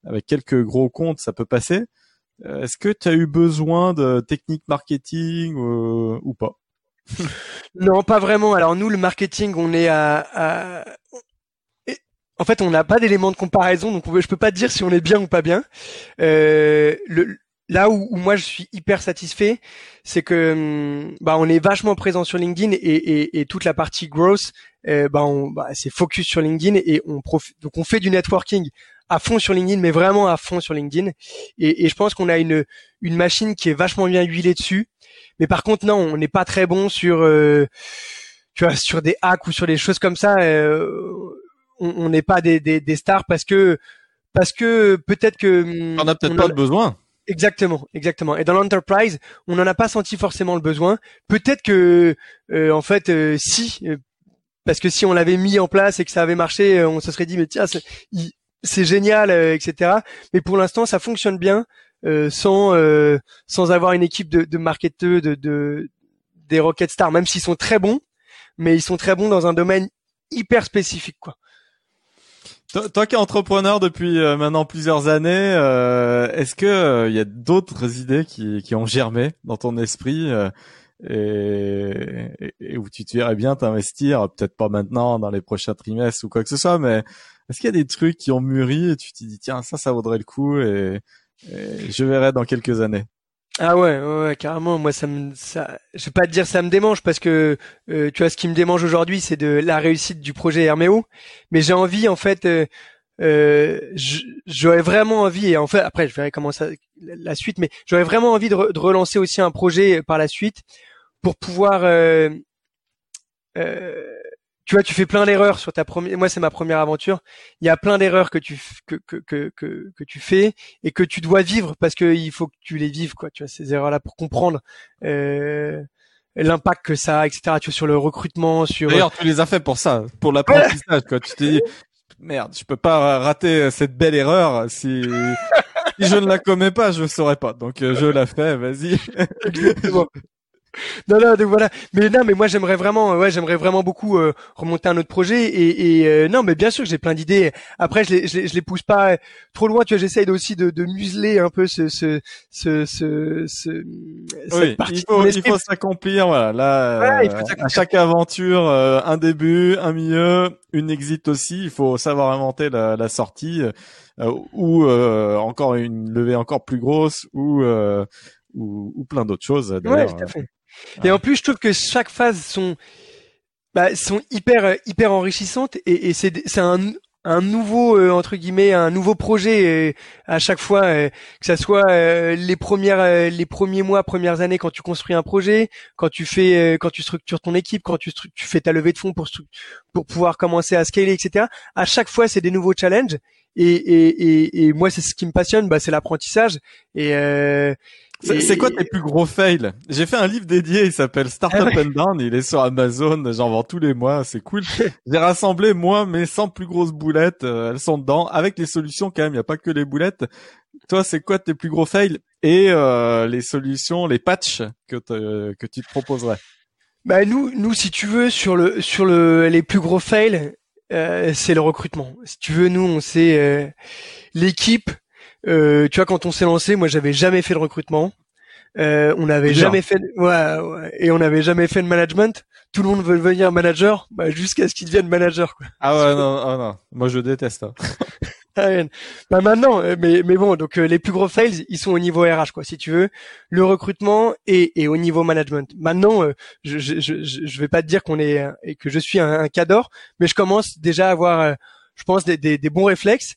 [SPEAKER 1] avec quelques gros comptes, ça peut passer. Euh, est-ce que tu as eu besoin de techniques marketing euh, ou pas?
[SPEAKER 2] Non, pas vraiment. Alors nous, le marketing, on est à, à... En fait, on n'a pas d'éléments de comparaison, donc je peux pas dire si on est bien ou pas bien. Euh, là où, moi je suis hyper satisfait, c'est que hum, bah on est vachement présent sur LinkedIn et, et, et toute la partie growth, euh, bah, bah c'est focus sur LinkedIn et on. Donc on fait du networking à fond sur LinkedIn, mais vraiment à fond sur LinkedIn. Et, et je pense qu'on a une une machine qui est vachement bien huilée dessus. Mais par contre non, on n'est pas très bon sur euh, tu vois sur des hacks ou sur des choses comme ça. Euh, on n'est pas des, des, des stars parce que parce que peut-être que
[SPEAKER 1] hum, on n'a peut-être pas le besoin.
[SPEAKER 2] Exactement, exactement. Et dans l'enterprise, on n'en a pas senti forcément le besoin. Peut-être que, euh, en fait, euh, si, euh, parce que si on l'avait mis en place et que ça avait marché, on se serait dit mais tiens, c'est génial, etc. Mais pour l'instant, ça fonctionne bien sans sans avoir une équipe de, de marketeurs, de, de des Rocket Stars, même s'ils sont très bons, mais ils sont très bons dans un domaine hyper spécifique, quoi.
[SPEAKER 1] Toi, qui es entrepreneur depuis euh, maintenant plusieurs années, euh, est-ce que il euh, y a d'autres idées qui, qui ont germé dans ton esprit et, et, où tu te verrais bien t'investir, peut-être pas maintenant, dans les prochains trimestres ou quoi que ce soit, mais est-ce qu'il y a des trucs qui ont mûri et tu te dis tiens ça, ça vaudrait le coup et, et je verrai dans quelques années.
[SPEAKER 2] Ah ouais, ouais, carrément. Moi, ça me, ça, je vais pas te dire ça me démange parce que euh, tu vois, ce qui me démange aujourd'hui, c'est de la réussite du projet Herméo. Mais j'ai envie, en fait, euh, euh j'aurais vraiment envie. Et en fait, après, je verrai comment ça, la suite. Mais j'aurais vraiment envie de, de, relancer aussi un projet par la suite pour pouvoir euh, euh tu vois, tu fais plein d'erreurs sur ta première. Moi, c'est ma première aventure. Il y a plein d'erreurs que tu que, que, que, que, tu fais et que tu dois vivre parce que il faut que tu les vives, quoi. Tu vois, ces erreurs-là pour comprendre euh, l'impact que ça a, etc. Tu vois, sur le recrutement, sur.
[SPEAKER 1] D'ailleurs, tu les as fait pour ça, pour l'apprentissage, quoi. Tu t'es dit, *laughs* merde, je peux pas rater cette belle erreur si. si je ne la commets pas, je ne saurais pas. Donc euh, je la fais, vas-y. *laughs*
[SPEAKER 2] non non donc voilà. Mais non mais moi j'aimerais vraiment ouais j'aimerais vraiment beaucoup euh, remonter un autre projet et, et euh, non mais bien sûr j'ai plein d'idées. Après je les, je les je les pousse pas trop loin tu vois j'essaye aussi de, de museler un peu ce ce ce ce, ce
[SPEAKER 1] oui, il faut il faut s'accomplir voilà. Là euh, à chaque aventure un début un milieu une exit aussi il faut savoir inventer la, la sortie ou encore une levée encore plus grosse ou ou, ou plein d'autres choses.
[SPEAKER 2] Ouais, tout à fait. Et en plus, je trouve que chaque phase sont bah, sont hyper hyper enrichissantes et, et c'est c'est un un nouveau euh, entre guillemets un nouveau projet euh, à chaque fois euh, que ça soit les premières les premiers mois premières années quand tu construis un projet quand tu fais quand tu structures ton équipe quand tu tu fais ta levée de fonds pour pour pouvoir commencer à scaler etc à chaque fois c'est des nouveaux challenges. Et et, et, et moi c'est ce qui me passionne bah c'est l'apprentissage. Et
[SPEAKER 1] c'est quoi tes plus gros fails? J'ai fait un livre dédié, il s'appelle Startup ah and Down, il est sur Amazon, j'en vends tous les mois, c'est cool. J'ai rassemblé moi mes 100 plus grosses boulettes, euh, elles sont dedans, avec les solutions quand même, il n'y a pas que les boulettes. Toi, c'est quoi tes plus gros fails? Et euh, les solutions, les patchs que, que tu te proposerais?
[SPEAKER 2] Bah nous, nous si tu veux, sur le sur le les plus gros fails, euh, c'est le recrutement. Si tu veux, nous on sait euh, l'équipe euh, tu vois, quand on s'est lancé, moi, j'avais jamais fait de recrutement. Euh, on n'avait jamais fait, ouais, ouais, et on n'avait jamais fait de management. Tout le monde veut devenir manager, bah, jusqu'à ce qu'il devienne manager. Quoi.
[SPEAKER 1] Ah ouais, non, oh non, moi je déteste. Hein. *laughs*
[SPEAKER 2] Ah bah maintenant, euh, mais mais bon, donc euh, les plus gros fails, ils sont au niveau RH, quoi, si tu veux, le recrutement et, et au niveau management. Maintenant, je, je je je vais pas te dire qu'on est et que je suis un, un cadre, mais je commence déjà à avoir je pense des, des, des bons réflexes.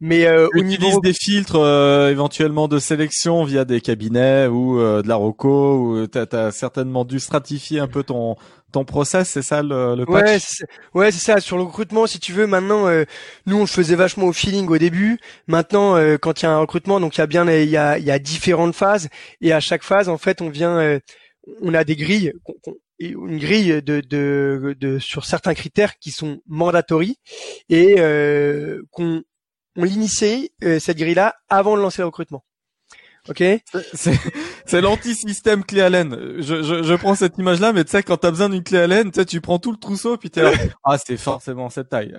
[SPEAKER 2] Mais euh,
[SPEAKER 1] au niveau des filtres euh, éventuellement de sélection via des cabinets ou euh, de la Roco ou t'as as certainement dû stratifier un peu ton ton process, c'est ça le, le patch?
[SPEAKER 2] Ouais, c'est, ouais, ça. Sur le recrutement, si tu veux, maintenant, euh, nous on le faisait vachement au feeling au début. Maintenant, quand il y a un recrutement, donc il y a bien, il y a, il y a différentes phases et à chaque phase, en fait, on vient, on a des grilles une grille de, de, de, sur certains critères qui sont mandatories et euh, qu'on on l'initiait cette grille-là avant de lancer le recrutement. Ok?
[SPEAKER 1] L'anti-système clé Allen. Je, je, je prends cette image-là, mais tu sais, quand t'as besoin d'une clé Allen, tu sais, tu prends tout le trousseau, puis t'es là, ah, c'est forcément cette taille.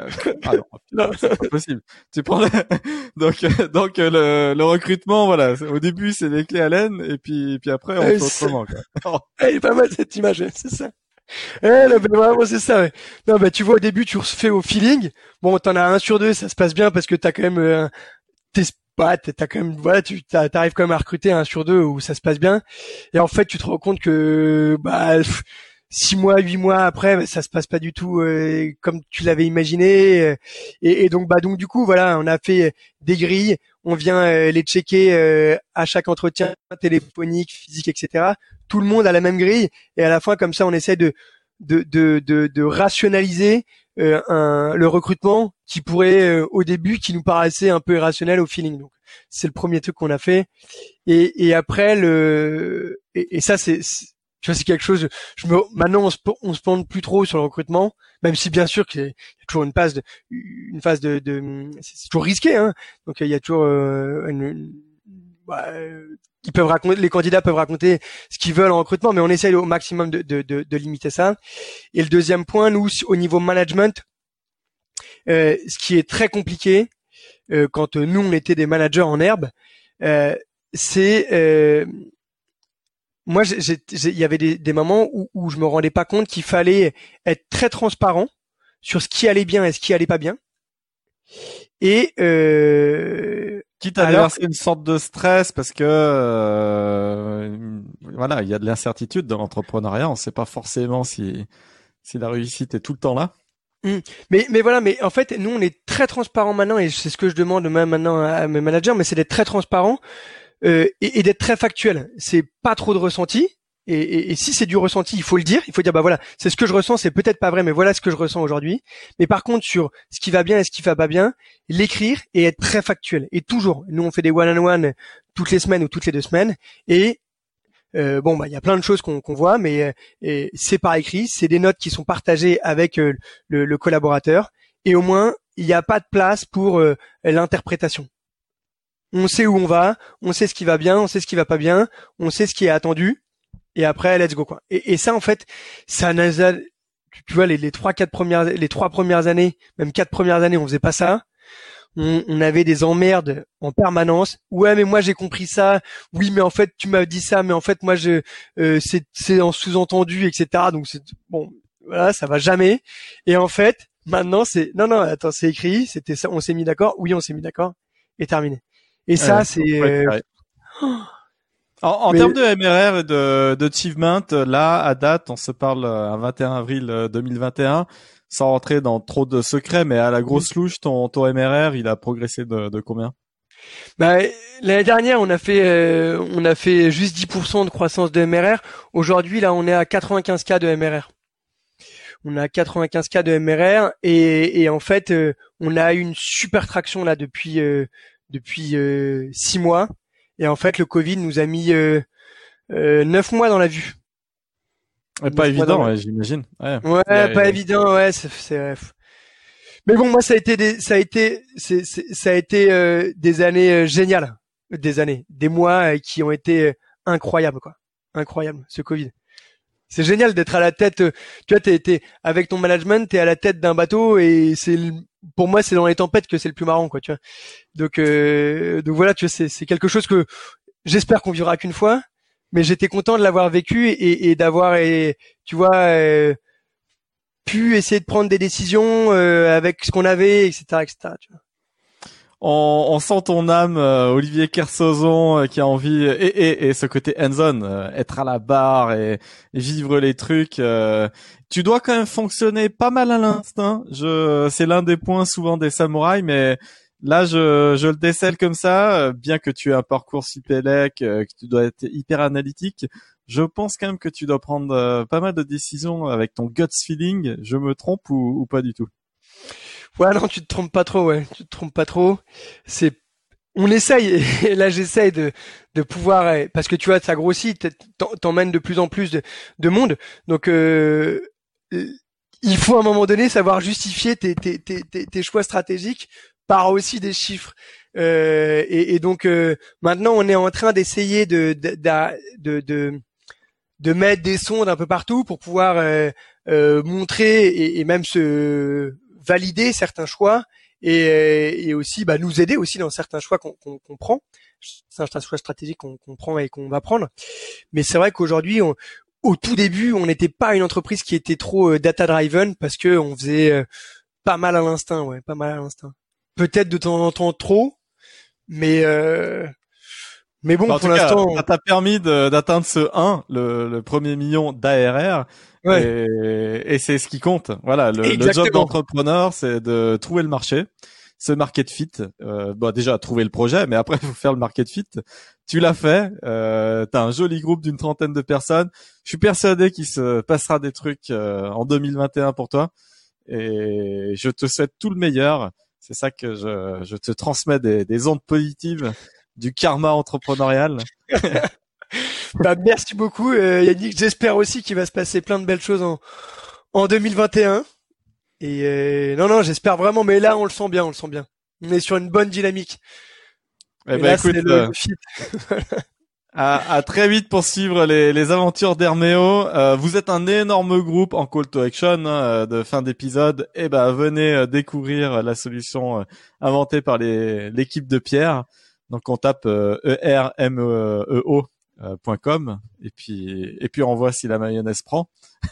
[SPEAKER 1] Ah non, *laughs* c'est pas possible. Tu prends *laughs* donc donc le, le recrutement, voilà. Au début, c'est les clés Allen, et puis puis après, on fait autrement.
[SPEAKER 2] Quoi. *laughs* Elle est pas mal cette image, c'est ça. Eh, non, mais vraiment, c'est ça, ouais. Non, bah, tu vois, au début, tu refais au feeling. Bon, t'en as un sur deux, ça se passe bien parce que t'as quand même, euh, bah, t'as quand même, voilà, tu t'arrives quand même à recruter un sur deux où ça se passe bien. Et en fait, tu te rends compte que, bah, six mois, huit mois après, bah, ça se passe pas du tout euh, comme tu l'avais imaginé. Et, donc, bah, donc du coup, voilà, on a fait des grilles. On vient euh, les checker euh, à chaque entretien téléphonique, physique, etc. Tout le monde a la même grille. Et à la fin, comme ça, on essaie de de, de, de, de rationaliser euh, un, le recrutement qui pourrait euh, au début qui nous paraissait un peu irrationnel au feeling. Donc c'est le premier truc qu'on a fait. Et, et après le et, ça c'est tu vois c'est quelque chose. Je me maintenant on se on se plante plus trop sur le recrutement, même si bien sûr qu'il y a toujours une phase de une phase de, de c'est toujours risqué. Hein. Donc il y a toujours euh, une, bah, ils peuvent raconter, les candidats peuvent raconter ce qu'ils veulent en recrutement, mais on essaye au maximum de, de, de, de limiter ça. Et le deuxième point, nous, au niveau management, euh, ce qui est très compliqué euh, quand nous on était des managers en herbe, euh, c'est euh, moi il y avait des, des moments où, où je me rendais pas compte qu'il fallait être très transparent sur ce qui allait bien et ce qui allait pas bien. Et euh,
[SPEAKER 1] quitte à déverser une sorte de stress parce que euh, voilà, il y a de l'incertitude dans l'entrepreneuriat. On ne sait pas forcément si si la réussite est tout le temps là.
[SPEAKER 2] Mmh. Mais mais voilà, mais en fait, nous on est très transparent maintenant et c'est ce que je demande même maintenant à mes managers, mais c'est d'être très transparent euh, et, et d'être très factuel. C'est pas trop de ressenti et, et, si c'est du ressenti, il faut le dire. Il faut dire bah voilà, c'est ce que je ressens, c'est peut-être pas vrai, mais voilà ce que je ressens aujourd'hui. Mais par contre, sur ce qui va bien et ce qui va pas bien, l'écrire et être très factuel. Et toujours, nous on fait des one-on-one toutes les semaines ou toutes les deux semaines. Et euh, bon, bah il y a plein de choses qu'on voit, mais euh, c'est par écrit, c'est des notes qui sont partagées avec euh, le, le, collaborateur. Et au moins, il n'y a pas de place pour euh, l'interprétation. On sait où on va, on sait ce qui va bien, on sait ce qui va pas bien, on sait ce qui est attendu et après let's go quoi. Et, et ça en fait, ça tu vois les, les trois quatre premières les trois premières années, même quatre premières années, on faisait pas ça. On, on avait des emmerdes en permanence. Ouais, mais moi j'ai compris ça. Oui, mais en fait tu m'as dit ça, mais en fait moi je euh, c'est c'est en sous-entendu, etc. Donc c'est bon, voilà, ça va jamais. Et en fait, maintenant c'est non non attends c'est écrit, c'était ça, on s'est mis d'accord. Oui, on s'est mis d'accord et terminé. Et ça c'est euh, *gasps*
[SPEAKER 1] en, en termes de MRR et de d'achievement, là, à date, on se parle euh, un 21 avril 2021, euh, sans rentrer dans trop de secrets, mais à la grosse louche, ton, ton MRR, il a progressé de, de combien?
[SPEAKER 2] Bah, l'année dernière, on a fait, euh, on a fait juste 10% de croissance de MRR. Aujourd'hui, là, on est à 95 k de MRR. On a 95 k de MRR et, et en fait, on a une super traction là depuis depuis six mois. Et en fait, le Covid nous a mis euh, euh, neuf mois dans la vue.
[SPEAKER 1] Pas évident, j'imagine.
[SPEAKER 2] Ouais, ouais pas évident, ouais. C'est, Mais bon, moi, ça a été des, ça a été, c'est, ça a été euh, des années euh, géniales, des années, des mois qui ont été incroyables, quoi, incroyables. Ce Covid. C'est génial d'être à la tête. Tu vois, t'es, t'es avec ton management, t'es à la tête d'un bateau et c'est pour moi, c'est dans les tempêtes que c'est le plus marrant, quoi. Tu vois. Donc, euh, donc voilà, tu vois, c'est, c'est quelque chose que j'espère qu'on vivra qu'une fois, mais j'étais content de l'avoir vécu et, et d'avoir, tu vois, euh, pu essayer de prendre des décisions euh, avec ce qu'on avait, etc., etc. Tu vois
[SPEAKER 1] on, on, sent ton âme, euh, Olivier Kersozon, euh, qui a envie et, et, et ce côté hands-on, euh, être à la barre et, vivre les trucs. tu dois quand même fonctionner pas mal à l'instinct. Je, c'est l'un des points souvent des samouraïs, mais là, je, je le décèle comme ça. Bien que tu aies un parcours Cipelec, que tu dois être hyper analytique, je pense quand même que tu dois prendre pas mal de décisions avec ton gut feeling. Je me trompe ou pas du tout?
[SPEAKER 2] Ouais, non, tu te trompes pas trop, ouais. Tu te trompes pas trop. C'est on essaye. *laughs* Et là, j'essaye de, de pouvoir, parce que tu vois, ça grossit, t'emmènes de plus en plus de, de monde. Donc, euh, il faut à un moment donné savoir justifier tes, tes, tes, tes choix stratégiques par aussi des chiffres. Euh, et, et, donc euh, maintenant, on est en train d'essayer de de, de, de, de, mettre des sondes un peu partout pour pouvoir euh, euh montrer et, et, même se valider certains choix et, euh, et aussi bah, nous aider aussi dans certains choix qu'on qu'on prend, certains choix stratégiques qu'on prend et qu'on va prendre. Mais c'est vrai qu'aujourd'hui, au tout début, on n'était pas une entreprise qui était trop euh, data driven parce que on faisait pas mal à l'instinct, ouais, pas mal à l'instinct. Peut-être de temps en temps trop, mais euh, mais bon,
[SPEAKER 1] pour l'instant, ça t'a permis d'atteindre ce 1, le, le premier million d'ARR. Ouais. Et, et c'est ce qui compte. Voilà, le, le job d'entrepreneur, c'est de trouver le marché, ce market fit. Euh, bon, déjà trouver le projet, mais après il *laughs* faut faire le market fit. Tu l'as fait. Euh, T'as un joli groupe d'une trentaine de personnes. Je suis persuadé qu'il se passera des trucs euh, en 2021 pour toi. Et je te souhaite tout le meilleur. C'est ça que je, je te transmets des, des ondes positives, du karma entrepreneurial. *laughs*
[SPEAKER 2] bah, merci beaucoup euh, Yannick. J'espère aussi qu'il va se passer plein de belles choses en, en 2021. Et euh, non, non, j'espère vraiment. Mais là, on le sent bien, on le sent bien. On est sur une bonne dynamique.
[SPEAKER 1] Eh écoute, euh, *laughs* à, à, très vite pour suivre les, les aventures d'Herméo. Euh, vous êtes un énorme groupe en call to action hein, de fin d'épisode. Et eh ben venez euh, découvrir la solution inventée par l'équipe de Pierre. Donc on tape ermeo.com et puis et puis on voit si la mayonnaise prend. *laughs*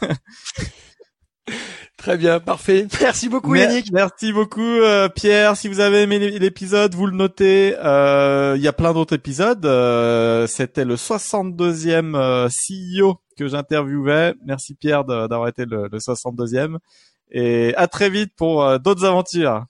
[SPEAKER 2] Très bien, parfait. *laughs* Merci beaucoup Yannick.
[SPEAKER 1] Merci beaucoup euh, Pierre. Si vous avez aimé l'épisode, vous le notez. Euh, il y a plein d'autres épisodes. Euh, c'était le 62e CEO que j'interviewais. Merci Pierre d'avoir été le, le 62e. Et à très vite pour d'autres aventures.